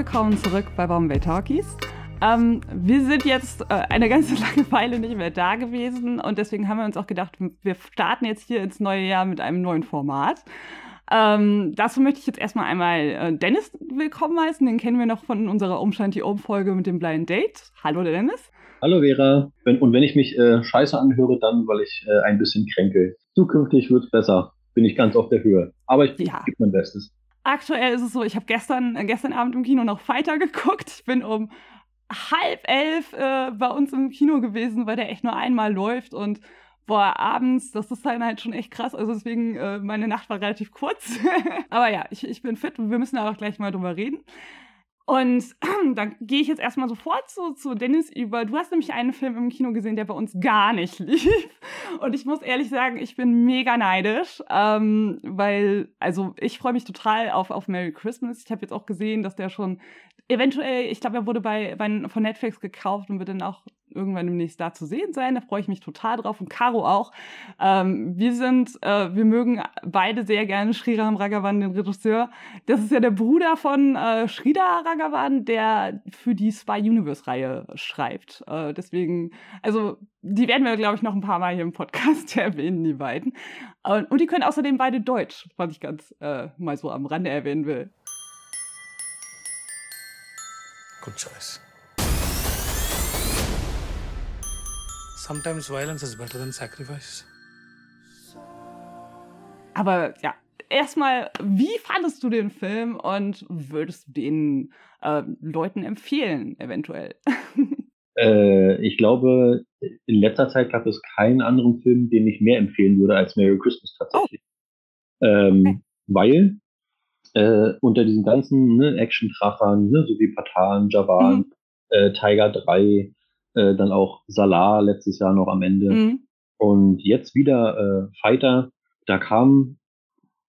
Willkommen zurück bei Bombay Talkies. Ähm, wir sind jetzt äh, eine ganze lange Weile nicht mehr da gewesen und deswegen haben wir uns auch gedacht, wir starten jetzt hier ins neue Jahr mit einem neuen Format. Ähm, dazu möchte ich jetzt erstmal einmal äh, Dennis willkommen heißen. Den kennen wir noch von unserer Umstand Om Folge mit dem Blind Date. Hallo Dennis. Hallo Vera. Wenn, und wenn ich mich äh, scheiße anhöre, dann weil ich äh, ein bisschen kränke. Zukünftig wird es besser. Bin ich ganz auf der Höhe. Aber ich ja. gebe mein Bestes. Aktuell ist es so, ich habe gestern, äh, gestern Abend im Kino noch Fighter geguckt. Ich bin um halb elf äh, bei uns im Kino gewesen, weil der echt nur einmal läuft und boah, abends, das ist dann halt schon echt krass. Also deswegen, äh, meine Nacht war relativ kurz. Aber ja, ich, ich bin fit und wir müssen auch gleich mal drüber reden. Und dann gehe ich jetzt erstmal sofort zu, zu Dennis über. Du hast nämlich einen Film im Kino gesehen, der bei uns gar nicht lief. Und ich muss ehrlich sagen, ich bin mega neidisch, ähm, weil, also ich freue mich total auf, auf Merry Christmas. Ich habe jetzt auch gesehen, dass der schon eventuell, ich glaube, er wurde bei, bei, von Netflix gekauft und wird dann auch irgendwann demnächst da zu sehen sein. Da freue ich mich total drauf und Caro auch. Ähm, wir sind, äh, wir mögen beide sehr gerne Sriram Ragavan, den Regisseur. Das ist ja der Bruder von äh, Sridhar Ragavan, der für die Spy Universe Reihe schreibt. Äh, deswegen, also die werden wir, glaube ich, noch ein paar Mal hier im Podcast erwähnen, die beiden. Und, und die können außerdem beide Deutsch, was ich ganz äh, mal so am Rande erwähnen will. Good choice. Sometimes violence is better than sacrifice. Aber ja, erstmal, wie fandest du den Film und würdest du den äh, Leuten empfehlen, eventuell? Äh, ich glaube, in letzter Zeit gab es keinen anderen Film, den ich mehr empfehlen würde als Merry Christmas tatsächlich. Oh. Ähm, okay. Weil äh, unter diesen ganzen ne, Action-Trachern, ne, so wie Patan, Javan, mhm. äh, Tiger 3, äh, dann auch Salah letztes Jahr noch am Ende mhm. und jetzt wieder äh, Fighter, da kam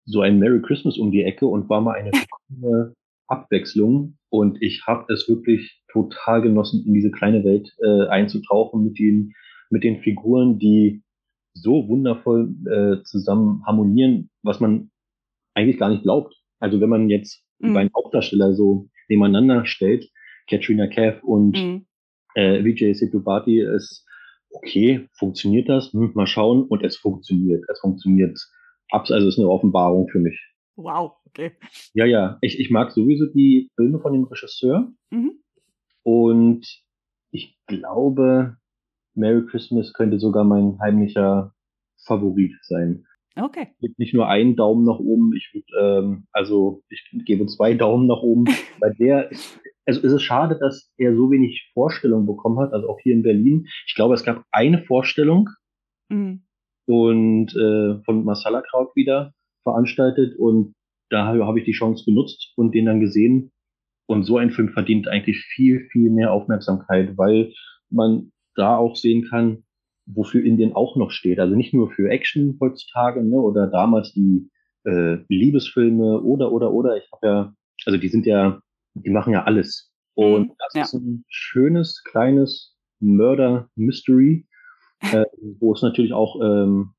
so ein Merry Christmas um die Ecke und war mal eine Abwechslung und ich habe es wirklich total genossen, in diese kleine Welt äh, einzutauchen mit den, mit den Figuren, die so wundervoll äh, zusammen harmonieren, was man eigentlich gar nicht glaubt. Also wenn man jetzt mhm. die beiden Hauptdarsteller so nebeneinander stellt, Katrina Kaif und mhm. äh, Vijay Setubati, ist okay, funktioniert das? Hm, mal schauen. Und es funktioniert. Es funktioniert. Also es ist eine Offenbarung für mich. Wow, okay. Ja, ja. Ich, ich mag sowieso die Filme von dem Regisseur. Mhm. Und ich glaube, Merry Christmas könnte sogar mein heimlicher Favorit sein. Okay. Es gibt nicht nur einen Daumen nach oben, ich würde, ähm, also ich gebe zwei Daumen nach oben. Bei der ist, also ist es schade, dass er so wenig Vorstellung bekommen hat, also auch hier in Berlin. Ich glaube, es gab eine Vorstellung mhm. und äh, von Masala Kraut wieder veranstaltet und da habe ich die Chance genutzt und den dann gesehen. Und so ein Film verdient eigentlich viel, viel mehr Aufmerksamkeit, weil man da auch sehen kann, wofür Indien auch noch steht. Also nicht nur für Action heutzutage, ne, oder damals die äh, Liebesfilme oder oder oder. Ich habe ja, also die sind ja, die machen ja alles. Und mhm, das ja. ist ein schönes, kleines Murder-Mystery, äh, wo es natürlich auch, ähm,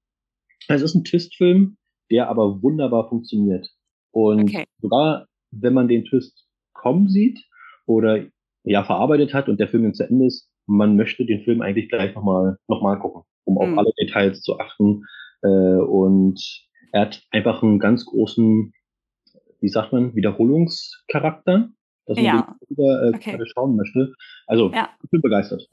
es ist ein Twist-Film, der aber wunderbar funktioniert. Und okay. sogar wenn man den Twist kommen sieht oder ja verarbeitet hat und der Film zu Ende ist, man möchte den Film eigentlich gleich nochmal noch mal gucken, um auf mhm. alle Details zu achten. Äh, und er hat einfach einen ganz großen, wie sagt man, Wiederholungscharakter, dass man ja. wieder äh, okay. schauen möchte. Also, ja. ich bin begeistert.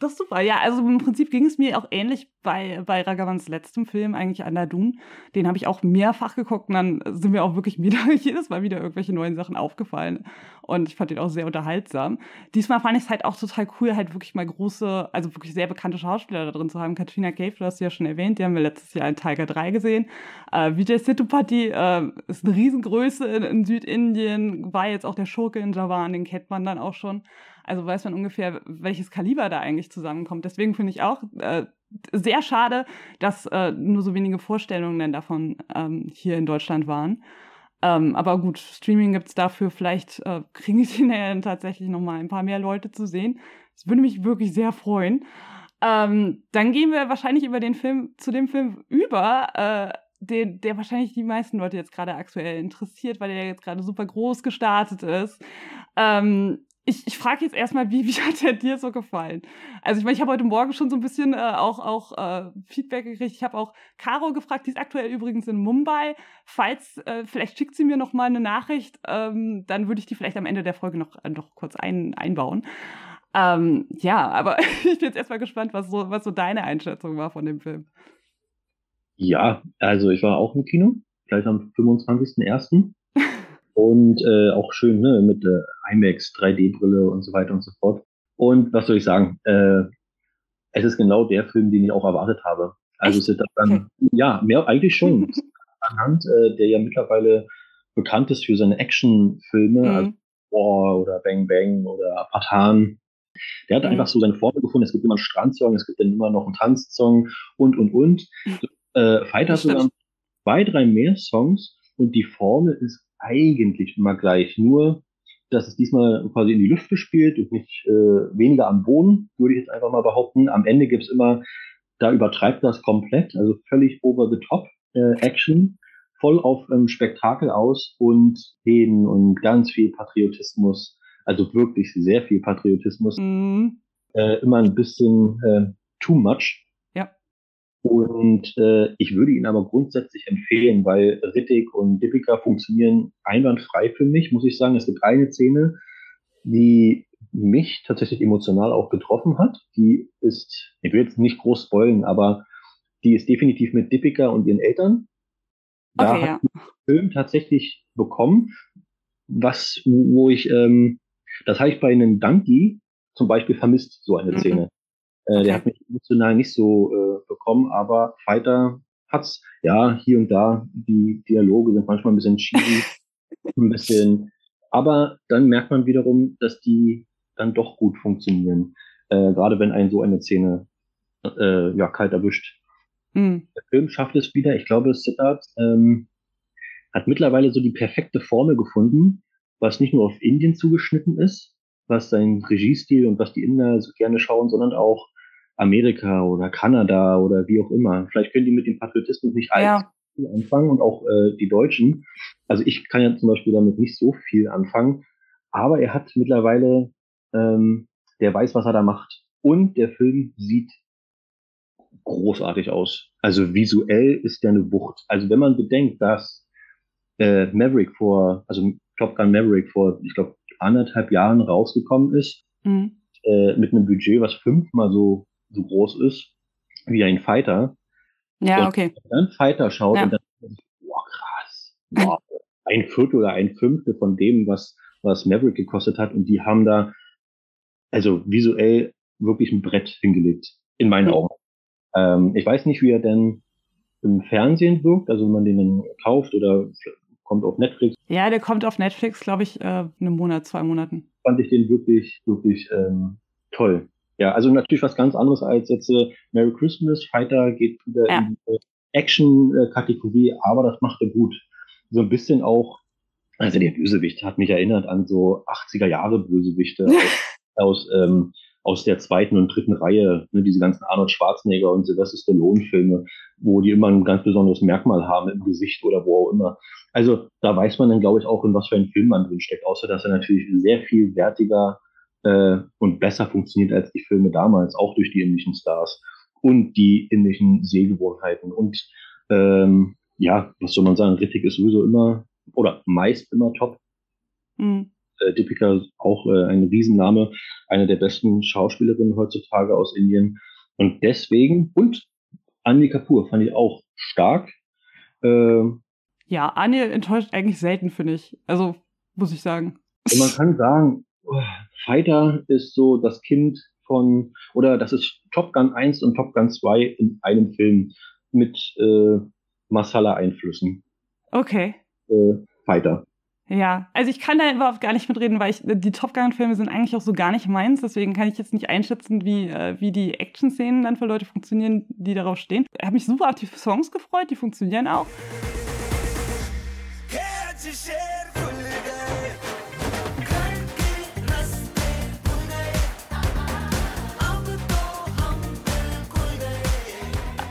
Das ist super. Ja, also im Prinzip ging es mir auch ähnlich bei, bei Ragavans letztem Film, eigentlich Andadun. Den habe ich auch mehrfach geguckt und dann sind mir auch wirklich wieder, jedes Mal wieder irgendwelche neuen Sachen aufgefallen. Und ich fand den auch sehr unterhaltsam. Diesmal fand ich es halt auch total cool, halt wirklich mal große, also wirklich sehr bekannte Schauspieler da drin zu haben. Katrina Cave, du hast sie ja schon erwähnt, die haben wir letztes Jahr in Tiger 3 gesehen. Äh, Vijay Setupati äh, ist eine Riesengröße in, in Südindien, war jetzt auch der Schurke in Javan, den kennt man dann auch schon. Also weiß man ungefähr, welches Kaliber da eigentlich zusammenkommt. Deswegen finde ich auch äh, sehr schade, dass äh, nur so wenige Vorstellungen davon ähm, hier in Deutschland waren. Ähm, aber gut, Streaming gibt es dafür. Vielleicht äh, kriegen sie dann tatsächlich noch mal ein paar mehr Leute zu sehen. Das würde mich wirklich sehr freuen. Ähm, dann gehen wir wahrscheinlich über den Film zu dem Film über, äh, den, der wahrscheinlich die meisten Leute jetzt gerade aktuell interessiert, weil der jetzt gerade super groß gestartet ist. Ähm, ich, ich frage jetzt erstmal, wie, wie hat der dir so gefallen? Also ich meine, ich habe heute Morgen schon so ein bisschen äh, auch, auch äh, Feedback gekriegt. Ich habe auch Caro gefragt, die ist aktuell übrigens in Mumbai. Falls, äh, vielleicht schickt sie mir noch mal eine Nachricht, ähm, dann würde ich die vielleicht am Ende der Folge noch, äh, noch kurz ein, einbauen. Ähm, ja, aber ich bin jetzt erstmal gespannt, was so, was so deine Einschätzung war von dem Film. Ja, also ich war auch im Kino, gleich am 25.01. und äh, auch schön ne, mit äh, IMAX, 3D-Brille und so weiter und so fort. Und was soll ich sagen? Äh, es ist genau der Film, den ich auch erwartet habe. Also es ist dann, ja, mehr eigentlich schon. Anhand, äh, der ja mittlerweile bekannt ist für seine Actionfilme, mhm. also War oder Bang Bang oder Patan. Der hat mhm. einfach so seine Formel gefunden. Es gibt immer einen Strandsong, es gibt dann immer noch einen Tanzsong und, und, und. Mhm. Äh, Fight hat sogar zwei, drei mehr Songs und die Formel ist eigentlich immer gleich. Nur, dass es diesmal quasi in die Lüfte spielt und nicht äh, weniger am Boden, würde ich jetzt einfach mal behaupten. Am Ende gibt's immer, da übertreibt das komplett, also völlig over the top äh, Action, voll auf ähm, Spektakel aus und Reden und ganz viel Patriotismus, also wirklich sehr viel Patriotismus. Mhm. Äh, immer ein bisschen äh, too much. Und äh, ich würde ihn aber grundsätzlich empfehlen, weil Rittig und Dipika funktionieren einwandfrei für mich, muss ich sagen. Es gibt eine Szene, die mich tatsächlich emotional auch getroffen hat. Die ist, ich will jetzt nicht groß spoilen, aber die ist definitiv mit Dipika und ihren Eltern. Da okay, hat ja. Film tatsächlich bekommen, was, wo ich, ähm, das habe ich bei einem Danki zum Beispiel vermisst, so eine mhm. Szene. Äh, okay. Der hat mich emotional nicht so äh, bekommen, aber Fighter hat's, ja, hier und da, die Dialoge sind manchmal ein bisschen cheesy, ein bisschen, aber dann merkt man wiederum, dass die dann doch gut funktionieren. Äh, gerade wenn einen so eine Szene äh, ja, kalt erwischt. Mhm. Der Film schafft es wieder, ich glaube, Siddharth ähm, hat mittlerweile so die perfekte Formel gefunden, was nicht nur auf Indien zugeschnitten ist, was sein Regiestil und was die Inder so gerne schauen, sondern auch Amerika oder Kanada oder wie auch immer. Vielleicht können die mit dem Patriotismus nicht ja. anfangen und auch äh, die Deutschen. Also ich kann ja zum Beispiel damit nicht so viel anfangen, aber er hat mittlerweile, ähm, der weiß, was er da macht. Und der Film sieht großartig aus. Also visuell ist der eine Wucht. Also wenn man bedenkt, dass äh, Maverick vor, also Top Gun Maverick vor, ich glaube, anderthalb Jahren rausgekommen ist, mhm. äh, mit einem Budget, was fünfmal so so groß ist wie ein Fighter. Ja, und okay. Wenn dann Fighter schaut ja. und dann, boah, krass, boah, ein Viertel oder ein Fünftel von dem, was, was Maverick gekostet hat. Und die haben da, also visuell wirklich ein Brett hingelegt, in meinen mhm. Augen. Ähm, ich weiß nicht, wie er denn im Fernsehen wirkt, also wenn man den dann kauft oder kommt auf Netflix. Ja, der kommt auf Netflix, glaube ich, äh, einen Monat, zwei Monaten. Fand ich den wirklich, wirklich ähm, toll. Ja, also natürlich was ganz anderes als jetzt äh, Merry Christmas. Fighter geht wieder ja. in die Action-Kategorie, aber das macht er gut. So ein bisschen auch, also der Bösewicht hat mich erinnert an so 80er Jahre Bösewichte aus, aus, ähm, aus der zweiten und dritten Reihe, ne, diese ganzen Arnold Schwarzenegger und Sylvester Stallone-Filme, wo die immer ein ganz besonderes Merkmal haben im Gesicht oder wo auch immer. Also da weiß man dann, glaube ich, auch, in was für einen Film man drin steckt, außer dass er natürlich sehr viel wertiger äh, und besser funktioniert als die Filme damals, auch durch die indischen Stars und die indischen Sehgewohnheiten. Und ähm, ja, was soll man sagen, Rittig ist sowieso immer oder meist immer top. Mhm. Äh, Deepika auch äh, ein Riesenname, eine der besten Schauspielerinnen heutzutage aus Indien. Und deswegen, und Annie Kapoor fand ich auch stark. Äh, ja, Annie enttäuscht eigentlich selten, finde ich. Also, muss ich sagen. Und man kann sagen, Fighter ist so das Kind von, oder das ist Top Gun 1 und Top Gun 2 in einem Film mit äh, Masala-Einflüssen. Okay. Äh, Fighter. Ja, also ich kann da überhaupt gar nicht mitreden, weil ich, die Top Gun-Filme sind eigentlich auch so gar nicht meins, deswegen kann ich jetzt nicht einschätzen, wie, äh, wie die Action-Szenen dann für Leute funktionieren, die darauf stehen. Ich habe mich super auf die Songs gefreut, die funktionieren auch.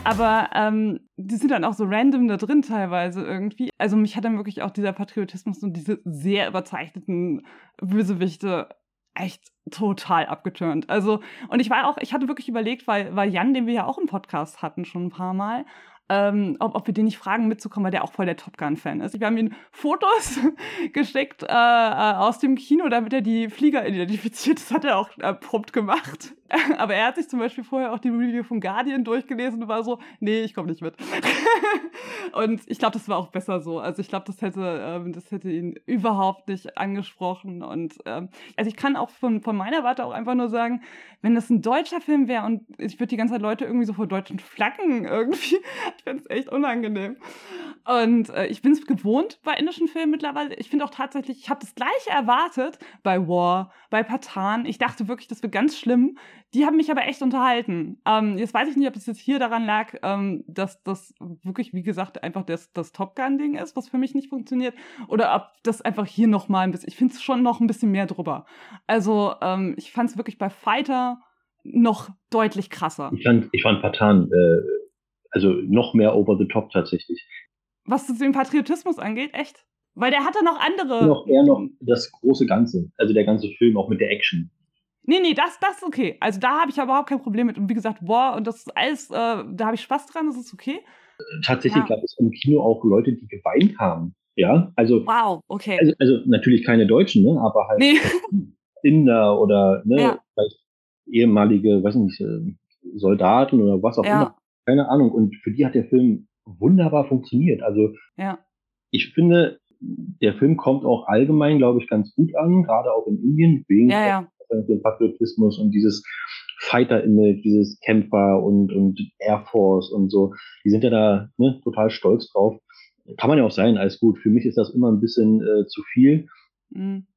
Aber ähm, die sind dann auch so random da drin teilweise irgendwie. Also mich hat dann wirklich auch dieser Patriotismus und diese sehr überzeichneten Bösewichte echt total abgeturnt. Also, und ich war auch, ich hatte wirklich überlegt, weil, weil Jan, den wir ja auch im Podcast hatten, schon ein paar Mal, ähm, ob, ob wir den nicht fragen, mitzukommen, weil der auch voll der Top Gun-Fan ist. Wir haben ihm Fotos geschickt äh, äh, aus dem Kino, damit er die Flieger identifiziert. Das hat er auch äh, prompt gemacht. Aber er hat sich zum Beispiel vorher auch die Review von Guardian durchgelesen und war so, nee, ich komme nicht mit. und ich glaube, das war auch besser so. Also ich glaube, das hätte, ähm, das hätte ihn überhaupt nicht angesprochen. Und ähm, also ich kann auch von, von meiner Warte auch einfach nur sagen, wenn das ein deutscher Film wäre und ich würde die ganze Zeit Leute irgendwie so vor deutschen Flaggen irgendwie, ich finde es echt unangenehm. Und äh, ich bin es gewohnt bei indischen Filmen mittlerweile. Ich finde auch tatsächlich, ich habe das gleiche erwartet bei War, bei Patan. Ich dachte wirklich, das wird ganz schlimm. Die haben mich aber echt unterhalten. Ähm, jetzt weiß ich nicht, ob es jetzt hier daran lag, ähm, dass das wirklich, wie gesagt, einfach das, das Top Gun-Ding ist, was für mich nicht funktioniert, oder ob das einfach hier noch mal ein bisschen, ich finde es schon noch ein bisschen mehr drüber. Also ähm, ich fand es wirklich bei Fighter noch deutlich krasser. Ich fand, ich fand Patan, äh, also noch mehr over the top tatsächlich. Was den Patriotismus angeht, echt? Weil der hatte noch andere. Noch eher noch das große Ganze, also der ganze Film, auch mit der Action. Nee, nee, das, das ist okay. Also da habe ich aber überhaupt kein Problem mit. Und wie gesagt, boah, und das ist alles, äh, da habe ich Spaß dran, das ist okay. Tatsächlich ja. gab es im Kino auch Leute, die geweint haben. Ja, also. Wow, okay. Also, also natürlich keine Deutschen, ne, aber halt nee. Inder oder ne, ja. vielleicht ehemalige, weiß nicht, äh, Soldaten oder was auch ja. immer. Keine Ahnung. Und für die hat der Film wunderbar funktioniert. Also ja. ich finde, der Film kommt auch allgemein, glaube ich, ganz gut an, gerade auch in Indien, wegen ja, ja. Dem Patriotismus und dieses Fighter-Image, dieses Kämpfer und, und Air Force und so. Die sind ja da ne, total stolz drauf. Kann man ja auch sein, alles gut. Für mich ist das immer ein bisschen äh, zu viel. Mhm.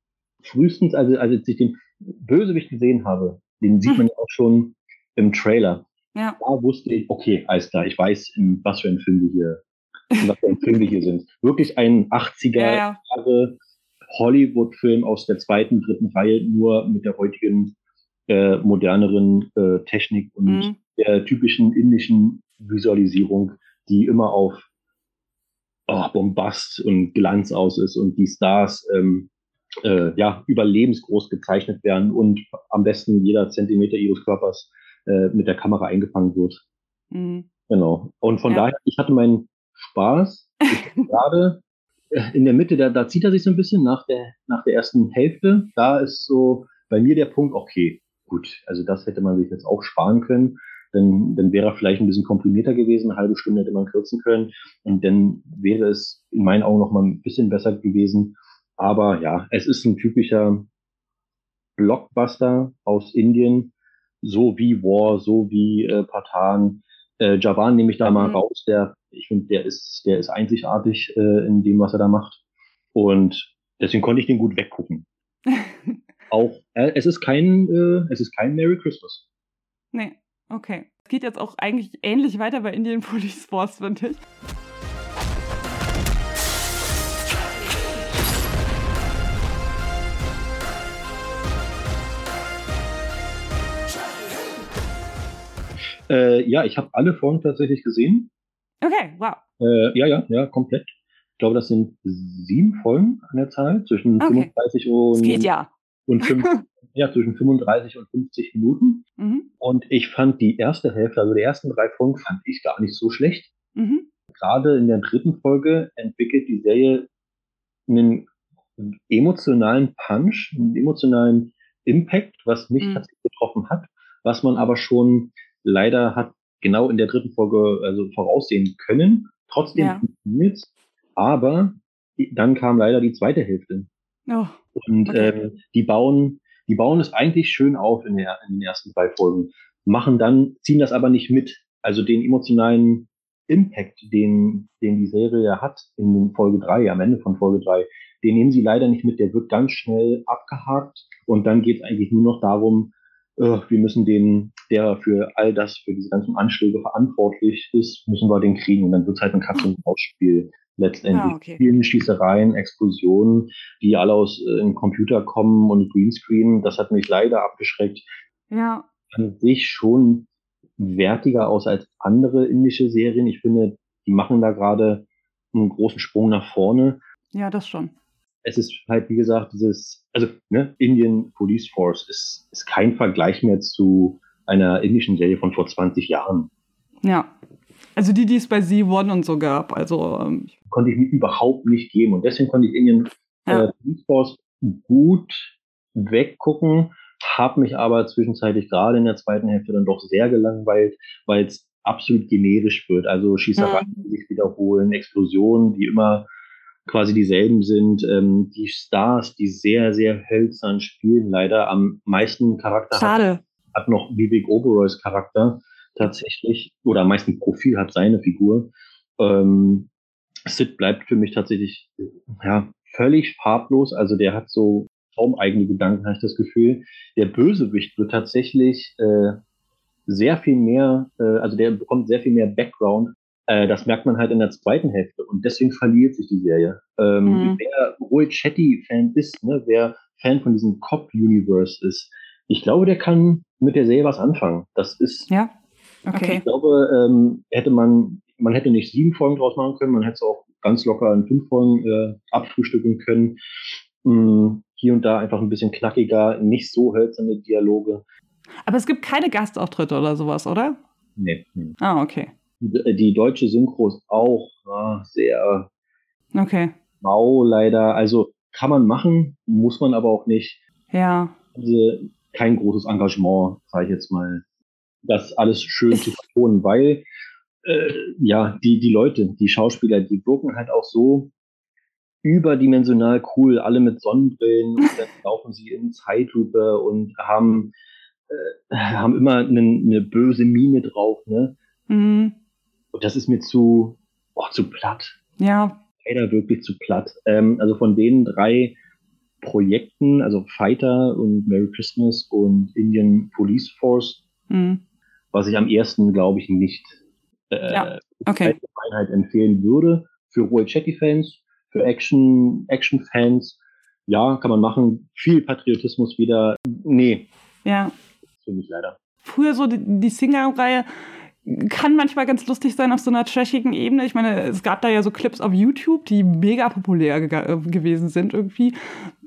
Frühestens, also als ich den Bösewicht gesehen habe, den sieht man ja auch schon im Trailer. Ja. Da wusste ich, okay, alles klar, ich weiß, in was für ein Film wir hier, in was für ein Film wir hier sind. Wirklich ein 80er ja, Jahre Hollywood-Film aus der zweiten, dritten Reihe, nur mit der heutigen äh, moderneren äh, Technik und mhm. der typischen indischen Visualisierung, die immer auf oh, Bombast und Glanz aus ist und die Stars ähm, äh, ja überlebensgroß gezeichnet werden und am besten jeder Zentimeter ihres Körpers äh, mit der Kamera eingefangen wird. Mhm. Genau. Und von ja. daher, ich hatte meinen Spaß. gerade äh, in der Mitte, da, da zieht er sich so ein bisschen nach der, nach der ersten Hälfte. Da ist so bei mir der Punkt, okay, gut, also das hätte man sich jetzt auch sparen können. Dann, dann wäre er vielleicht ein bisschen komprimierter gewesen, eine halbe Stunde hätte man kürzen können. Und dann wäre es in meinen Augen noch mal ein bisschen besser gewesen. Aber ja, es ist ein typischer Blockbuster aus Indien, so wie War, so wie äh, Patan. Äh, Javan nehme ich da mhm. mal raus, der, ich finde, der ist, der ist einzigartig äh, in dem, was er da macht. Und deswegen konnte ich den gut weggucken. Auch, äh, es ist kein, äh, es ist kein Merry Christmas. Nee, okay. Es geht jetzt auch eigentlich ähnlich weiter bei Indian Police Force, finde ich. Äh, ja, ich habe alle Folgen tatsächlich gesehen. Okay, wow. Äh, ja, ja, ja, komplett. Ich glaube, das sind sieben Folgen an der Zahl, zwischen okay. 35 und, geht ja. und 5, ja, zwischen 35 und 50 Minuten. Mhm. Und ich fand die erste Hälfte, also die ersten drei Folgen, fand ich gar nicht so schlecht. Mhm. Gerade in der dritten Folge entwickelt die Serie einen emotionalen Punch, einen emotionalen Impact, was mich mhm. tatsächlich getroffen hat, was man aber schon leider hat genau in der dritten Folge also voraussehen können. Trotzdem ja. funktioniert aber dann kam leider die zweite Hälfte. Oh, und okay. ähm, die bauen, die bauen es eigentlich schön auf in, der, in den ersten drei Folgen, machen dann, ziehen das aber nicht mit. Also den emotionalen Impact, den, den die Serie hat in Folge drei, am Ende von Folge drei, den nehmen sie leider nicht mit. Der wird ganz schnell abgehakt und dann geht es eigentlich nur noch darum, äh, wir müssen den, der für all das, für diese ganzen Anschläge verantwortlich ist, müssen wir den kriegen. Und dann wird es halt ein Katz- und Maus-Spiel letztendlich. Ah, okay. Vielen Schießereien, Explosionen, die alle aus äh, Computer kommen und Greenscreen. Das hat mich leider abgeschreckt. Ja. An sich schon wertiger aus als andere indische Serien. Ich finde, die machen da gerade einen großen Sprung nach vorne. Ja, das schon. Es ist halt, wie gesagt, dieses, also ne, Indian Police Force ist, ist kein Vergleich mehr zu einer indischen Serie von vor 20 Jahren. Ja. Also die, die es bei Z1 und so gab. Also ähm, konnte ich mir überhaupt nicht geben. Und deswegen konnte ich Indian ja. äh, Police Force gut weggucken, habe mich aber zwischenzeitlich gerade in der zweiten Hälfte dann doch sehr gelangweilt, weil es absolut generisch wird. Also Schießereien, die sich wiederholen, Explosionen, die immer quasi dieselben sind. Ähm, die Stars, die sehr, sehr hölzern spielen, leider am meisten Charakter Schade. Hat, hat noch Vivek Oberoys Charakter tatsächlich, oder am meisten Profil hat seine Figur. Ähm, Sid bleibt für mich tatsächlich ja, völlig farblos. Also der hat so kaum eigene Gedanken, habe ich das Gefühl. Der Bösewicht wird tatsächlich äh, sehr viel mehr, äh, also der bekommt sehr viel mehr Background. Äh, das merkt man halt in der zweiten Hälfte und deswegen verliert sich die Serie. Ähm, mhm. Wer Roy Chetty-Fan ist, ne, wer Fan von diesem Cop-Universe ist, ich glaube, der kann mit der Serie was anfangen. Das ist, ja, okay. Ich glaube, ähm, hätte man, man hätte nicht sieben Folgen draus machen können, man hätte es auch ganz locker in fünf Folgen äh, abfrühstücken können. Hm, hier und da einfach ein bisschen knackiger, nicht so hölzerne Dialoge. Aber es gibt keine Gastauftritte oder sowas, oder? Nee. nee. Ah, okay. Die, deutsche Synchro ist auch ah, sehr okay. mau leider. Also kann man machen, muss man aber auch nicht. Ja. Also, kein großes Engagement, sage ich jetzt mal, das alles schön zu vertonen, weil äh, ja, die, die Leute, die Schauspieler, die wirken halt auch so überdimensional cool, alle mit Sonnenbrillen und dann laufen sie in Zeitlupe und haben, äh, haben immer eine, eine böse Miene drauf, ne? Mhm. Und das ist mir zu, oh, zu platt. Ja. Leider wirklich zu platt. Ähm, also von den drei Projekten, also Fighter und Merry Christmas und Indian Police Force, mhm. was ich am ersten, glaube ich, nicht äh, ja. okay. Einheit empfehlen würde. Für Roy Chetty-Fans, für Action, Action-Fans, ja, kann man machen. Viel Patriotismus wieder. Nee. Ja. Für mich leider. Früher so die, die Singer-Reihe kann manchmal ganz lustig sein auf so einer trashigen Ebene. Ich meine, es gab da ja so Clips auf YouTube, die mega populär äh, gewesen sind irgendwie.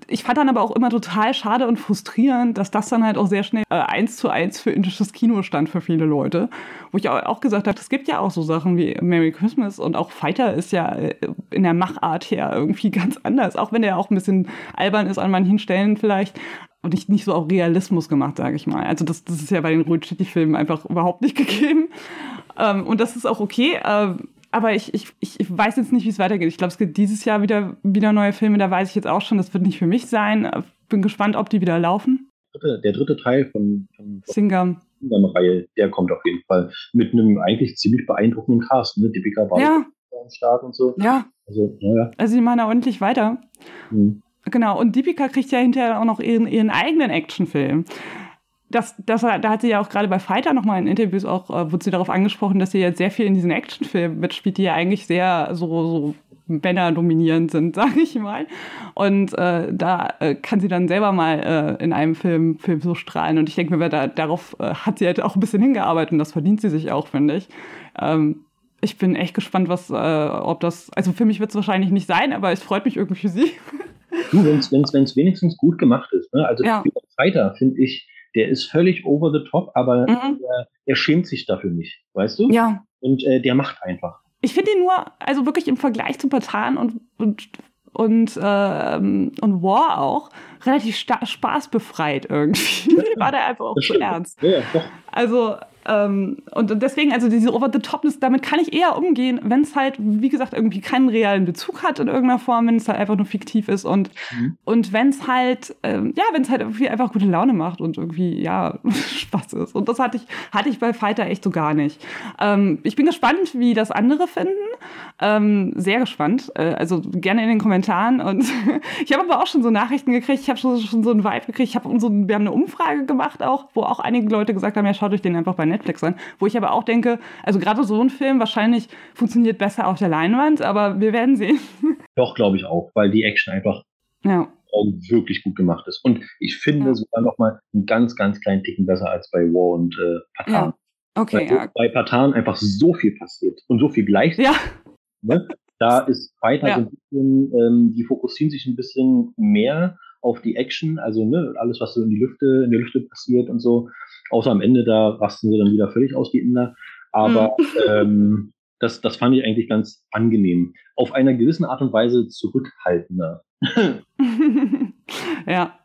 Ich fand dann aber auch immer total schade und frustrierend, dass das dann halt auch sehr schnell äh, eins zu eins für indisches Kino stand für viele Leute. Wo ich auch gesagt habe, es gibt ja auch so Sachen wie Merry Christmas und auch Fighter ist ja äh, in der Machart her irgendwie ganz anders, auch wenn der auch ein bisschen albern ist an manchen Stellen vielleicht und nicht, nicht so auf Realismus gemacht, sage ich mal. Also das, das ist ja bei den Ruth Chetty-Filmen einfach überhaupt nicht gegeben. Ähm, und das ist auch okay. Ähm, aber ich, ich, ich weiß jetzt nicht, wie es weitergeht. Ich glaube, es gibt dieses Jahr wieder, wieder neue Filme. Da weiß ich jetzt auch schon, das wird nicht für mich sein. Bin gespannt, ob die wieder laufen. Der dritte Teil von, von Singam. Singam-Reihe, der kommt auf jeden Fall mit einem eigentlich ziemlich beeindruckenden Cast. Ne? Deepika war ja. am Start und so. Ja. Also, ja. also die machen da ordentlich weiter. Mhm. Genau, und Deepika kriegt ja hinterher auch noch ihren, ihren eigenen Actionfilm. Das, das, da hat sie ja auch gerade bei Fighter nochmal in Interviews auch, äh, wurde sie darauf angesprochen, dass sie jetzt sehr viel in diesen Actionfilmen mitspielt, die ja eigentlich sehr so, so Männer dominierend sind, sage ich mal. Und äh, da äh, kann sie dann selber mal äh, in einem Film, Film so strahlen. Und ich denke mir, da, darauf äh, hat sie halt auch ein bisschen hingearbeitet und das verdient sie sich auch, finde ich. Ähm, ich bin echt gespannt, was, äh, ob das, also für mich wird es wahrscheinlich nicht sein, aber es freut mich irgendwie für sie. Du, wenn es wenigstens gut gemacht ist. Ne? Also ja. Fighter, finde ich, der ist völlig over the top, aber mhm. er, er, schämt sich dafür nicht, weißt du? Ja. Und äh, der macht einfach. Ich finde ihn nur, also wirklich im Vergleich zu Patan und, und, und, ähm, und War auch, relativ spaßbefreit irgendwie. War der einfach auch zu ernst. Ja, doch. Also, ähm, und deswegen, also diese Over-the-Topness, damit kann ich eher umgehen, wenn es halt, wie gesagt, irgendwie keinen realen Bezug hat in irgendeiner Form, wenn es halt einfach nur fiktiv ist und, mhm. und wenn es halt, ähm, ja, wenn es halt irgendwie einfach gute Laune macht und irgendwie, ja, Spaß ist. Und das hatte ich, hatte ich bei Fighter echt so gar nicht. Ähm, ich bin gespannt, wie das andere finden. Ähm, sehr gespannt. Äh, also gerne in den Kommentaren. Und ich habe aber auch schon so Nachrichten gekriegt, ich habe schon, schon so einen Vibe gekriegt. Ich hab so, wir haben eine Umfrage gemacht auch, wo auch einige Leute gesagt haben, ja, schaut euch den einfach bei Netflix Netflix an. Wo ich aber auch denke, also gerade so ein Film wahrscheinlich funktioniert besser auf der Leinwand, aber wir werden sehen. Doch, glaube ich auch, weil die Action einfach ja. wirklich gut gemacht ist. Und ich finde ja. sogar noch mal einen ganz, ganz kleinen Ticken besser als bei War und äh, Patan. Ja. Okay, Weil ja. bei Patan einfach so viel passiert und so viel gleichzeitig. Ja, Ne? Da ist Fighter Ja. so ein bisschen, ähm, die fokussieren sich ein bisschen mehr auf die Action, also ne, alles, was so in die Lüfte, in der Lüfte passiert und so. Außer am Ende, da rasten sie dann wieder völlig aus, die Inder. Aber ähm, das, das fand ich eigentlich ganz angenehm. Auf einer gewissen Art und Weise zurückhaltender. ja.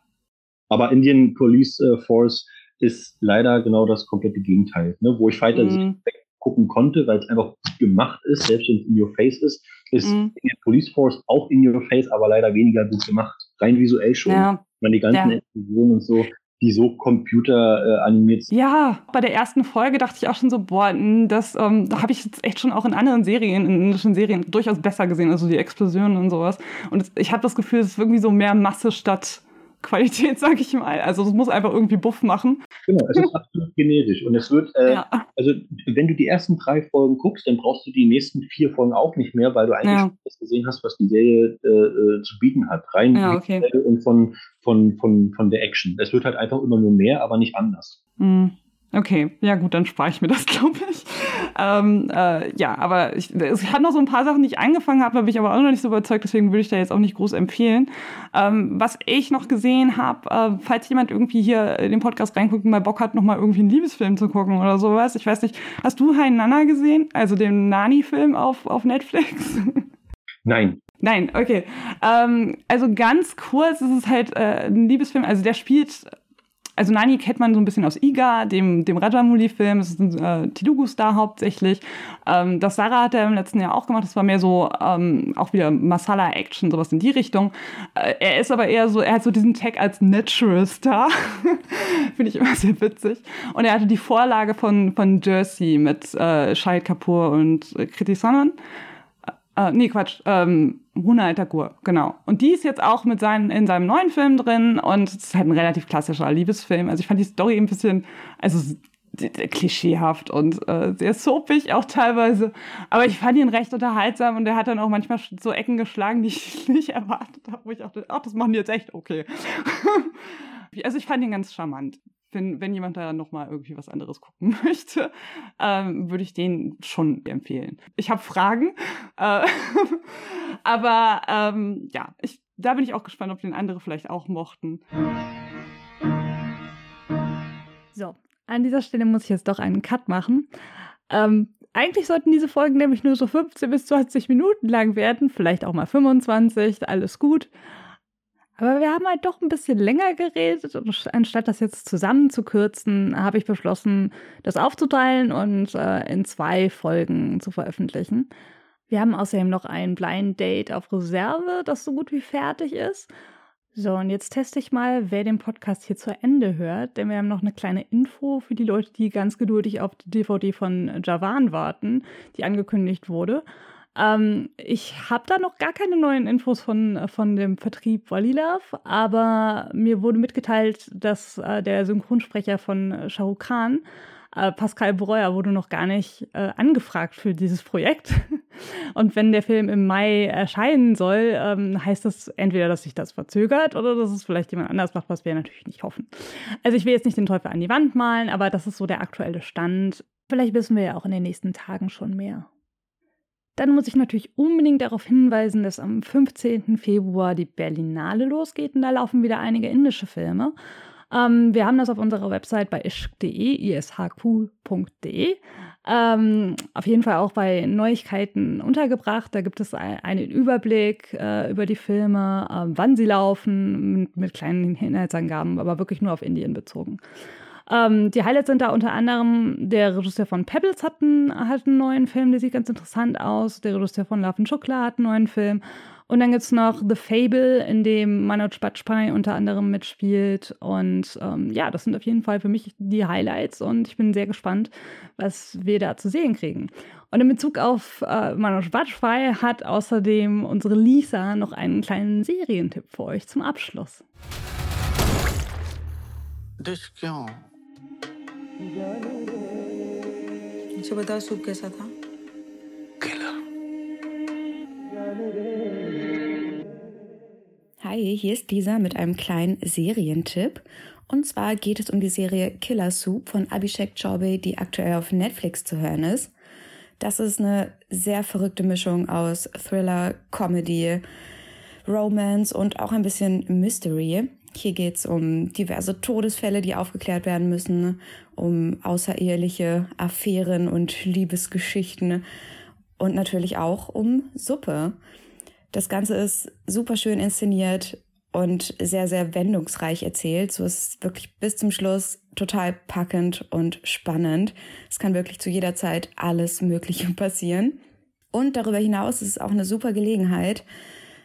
Aber Indian Police äh, Force ist leider genau das komplette Gegenteil. Ne? Wo ich Fighter Mhm. gucken konnte, weil es einfach gut gemacht ist, selbst wenn es in your face ist, ist Mhm. Indian Police Force auch in your face, aber leider weniger gut gemacht. Rein visuell schon. Ja. Ich meine, die ganzen Ja. Explosionen und so, die so computer äh, sind. Ja, bei der ersten Folge dachte ich auch schon so, boah, das ähm, da habe ich jetzt echt schon auch in anderen Serien, in indischen Serien durchaus besser gesehen, also die Explosionen und sowas. Und ich habe das Gefühl, es ist irgendwie so mehr Masse statt Qualität, sag ich mal. Also es muss einfach irgendwie Buff machen. Genau, es ist absolut generisch. Und es wird, äh, Ja. also wenn du die ersten drei Folgen guckst, dann brauchst du die nächsten vier Folgen auch nicht mehr, weil du eigentlich Ja. schon das gesehen hast, was die Serie äh, äh, zu bieten hat. Rein Ja, okay. und von, von, von, von der Action. Es wird halt einfach immer nur mehr, aber nicht anders. Hm. Okay, ja gut, dann spare ich mir das, glaube ich. Ähm, äh, ja, aber ich, es hat noch so ein paar Sachen, die ich angefangen habe, bin ich aber auch noch nicht so überzeugt, deswegen würde ich da jetzt auch nicht groß empfehlen. Ähm, was ich noch gesehen habe, äh, falls jemand irgendwie hier in den Podcast reinguckt und mal Bock hat, nochmal irgendwie einen Liebesfilm zu gucken oder sowas, ich weiß nicht, hast du Hein Nana gesehen? Also den Nani-Film auf, auf Netflix? Nein. Nein, okay. Ähm, also ganz kurz ist es halt äh, ein Liebesfilm. Also der spielt, also Nani kennt man so ein bisschen aus Iga, dem, dem Rajamouli-Film. Es ist ein äh, Telugu-Star hauptsächlich. Ähm, das Sarah hat er im letzten Jahr auch gemacht. Das war mehr so ähm, auch wieder Masala-Action, sowas in die Richtung. Äh, er ist aber eher so, er hat so diesen Tag als Natural Star. Finde ich immer sehr witzig. Und er hatte die Vorlage von, von Jersey mit äh, Shahid Kapoor und äh, Kriti Sanon. Äh, nee, Quatsch. Ähm, Runa Tagore, genau. Und die ist jetzt auch mit seinen, in seinem neuen Film drin und es ist halt ein relativ klassischer Liebesfilm. Also ich fand die Story ein bisschen, also klischeehaft und äh, sehr soapig auch teilweise. Aber ich fand ihn recht unterhaltsam und er hat dann auch manchmal so Ecken geschlagen, die ich nicht erwartet habe, wo ich dachte, ach, das machen die jetzt echt okay. also ich fand ihn ganz charmant. Wenn, wenn jemand da noch mal irgendwie was anderes gucken möchte, ähm, würde ich den schon empfehlen. Ich habe Fragen, äh, aber ähm, ja, ich, da bin ich auch gespannt, ob den andere vielleicht auch mochten. So, an dieser Stelle muss ich jetzt doch einen Cut machen. Ähm, eigentlich sollten diese Folgen nämlich nur so 15 bis 20 Minuten lang werden, vielleicht auch mal 25, alles gut. Aber wir haben halt doch ein bisschen länger geredet und anstatt das jetzt zusammenzukürzen, habe ich beschlossen, das aufzuteilen und äh, in zwei Folgen zu veröffentlichen. Wir haben außerdem noch ein Blind Date auf Reserve, das so gut wie fertig ist. So, und jetzt teste ich mal, wer den Podcast hier zu Ende hört, denn wir haben noch eine kleine Info für die Leute, die ganz geduldig auf die DVD von Javan warten, die angekündigt wurde. Ähm, ich habe da noch gar keine neuen Infos von, von dem Vertrieb Walilav, aber mir wurde mitgeteilt, dass äh, der Synchronsprecher von Shah Rukh Khan, äh, Pascal Breuer, wurde noch gar nicht äh, angefragt für dieses Projekt. Und wenn der Film im Mai erscheinen soll, ähm, heißt das entweder, dass sich das verzögert oder dass es vielleicht jemand anders macht, was wir natürlich nicht hoffen. Also ich will jetzt nicht den Teufel an die Wand malen, aber das ist so der aktuelle Stand. Vielleicht wissen wir ja auch in den nächsten Tagen schon mehr. Dann muss ich natürlich unbedingt darauf hinweisen, dass am 15. Februar die Berlinale losgeht und da laufen wieder einige indische Filme. Ähm, wir haben das auf unserer Website bei ishq.de, ishq.de. Ähm, auf jeden Fall auch bei Neuigkeiten untergebracht. Da gibt es ein, einen Überblick äh, über die Filme, äh, wann sie laufen, mit, mit kleinen Inhaltsangaben, aber wirklich nur auf Indien bezogen. Ähm, die Highlights sind da unter anderem der Regisseur von Pebbles hat einen, hat einen neuen Film, der sieht ganz interessant aus. Der Regisseur von Love and Chocolate hat einen neuen Film. Und dann gibt es noch The Fable, in dem Manoj Bajpayee unter anderem mitspielt. Und ähm, ja, das sind auf jeden Fall für mich die Highlights und ich bin sehr gespannt, was wir da zu sehen kriegen. Und in Bezug auf äh, Manoj Bajpayee hat außerdem unsere Lisa noch einen kleinen Serientipp für euch zum Abschluss. Discount. मुझे बताओ सूप कैसा था killer Hi, hier ist Lisa mit einem kleinen Serientipp. Und zwar geht es um die Serie Killer Soup von Abhishek Chaubey, die aktuell auf Netflix zu hören ist. Das ist eine sehr verrückte Mischung aus Thriller, Comedy, Romance und auch ein bisschen Mystery. Hier geht es um diverse Todesfälle, die aufgeklärt werden müssen, um außereheliche Affären und Liebesgeschichten und natürlich auch um Suppe. Das Ganze ist super schön inszeniert, und sehr, sehr wendungsreich erzählt. So ist es wirklich bis zum Schluss total packend und spannend. Es kann wirklich zu jeder Zeit alles Mögliche passieren. Und darüber hinaus ist es auch eine super Gelegenheit,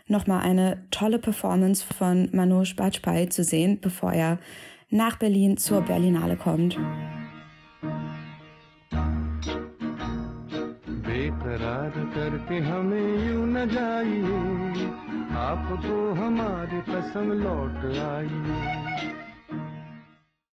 nochmal eine tolle Performance von Manoj Bajpayee zu sehen, bevor er nach Berlin zur Berlinale kommt. बेकरार करके हमें यूं न जाइए आपको हमारी कसम लौट आई